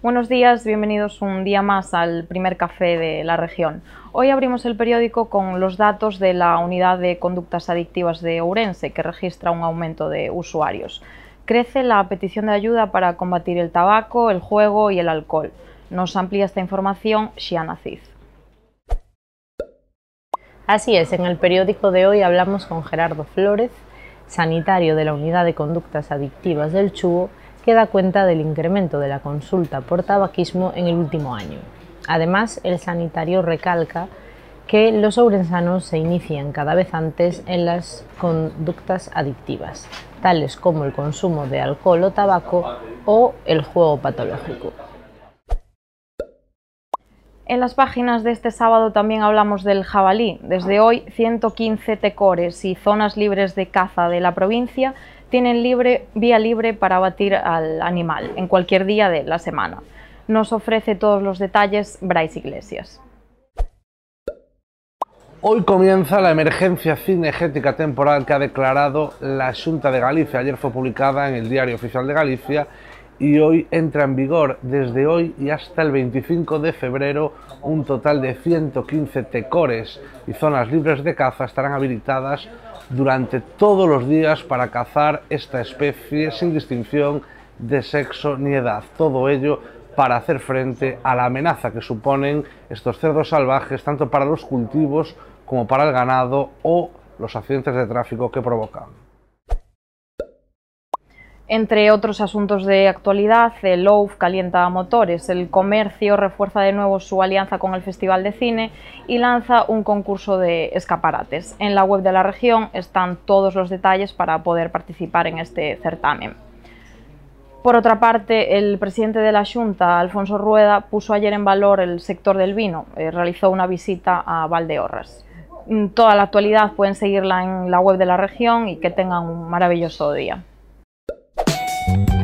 Buenos días, bienvenidos un día más al primer café de la región. Hoy abrimos el periódico con los datos de la Unidad de Conductas Adictivas de Ourense, que registra un aumento de usuarios. Crece la petición de ayuda para combatir el tabaco, el juego y el alcohol. Nos amplía esta información Xiana Cid. Así es, en el periódico de hoy hablamos con Gerardo Flores, sanitario de la Unidad de Conductas Adictivas del Chubo, que da cuenta del incremento de la consulta por tabaquismo en el último año. Además, el sanitario recalca que los ourensanos se inician cada vez antes en las conductas adictivas, tales como el consumo de alcohol o tabaco o el juego patológico. En las páginas de este sábado también hablamos del jabalí. Desde hoy, 115 tecores y zonas libres de caza de la provincia tienen vía libre para abatir al animal en cualquier día de la semana. Nos ofrece todos los detalles Bryce Iglesias. Hoy comienza la emergencia cinegética temporal que ha declarado la Junta de Galicia. Ayer fue publicada en el Diario Oficial de Galicia y hoy entra en vigor desde hoy y hasta el 25 de febrero un total de 115 tecores y zonas libres de caza estarán habilitadas durante todos los días para cazar esta especie sin distinción de sexo ni edad. Todo ello para hacer frente a la amenaza que suponen estos cerdos salvajes tanto para los cultivos como para el ganado o los accidentes de tráfico que provocan. Entre otros asuntos de actualidad, el LOUF calienta motores, el comercio refuerza de nuevo su alianza con el Festival de Cine y lanza un concurso de escaparates. En la web de la región están todos los detalles para poder participar en este certamen. Por otra parte, el presidente de la Junta, Alfonso Rueda, puso ayer en valor el sector del vino, eh, realizó una visita a Valdeorras. Toda la actualidad pueden seguirla en la web de la región y que tengan un maravilloso día. Bye.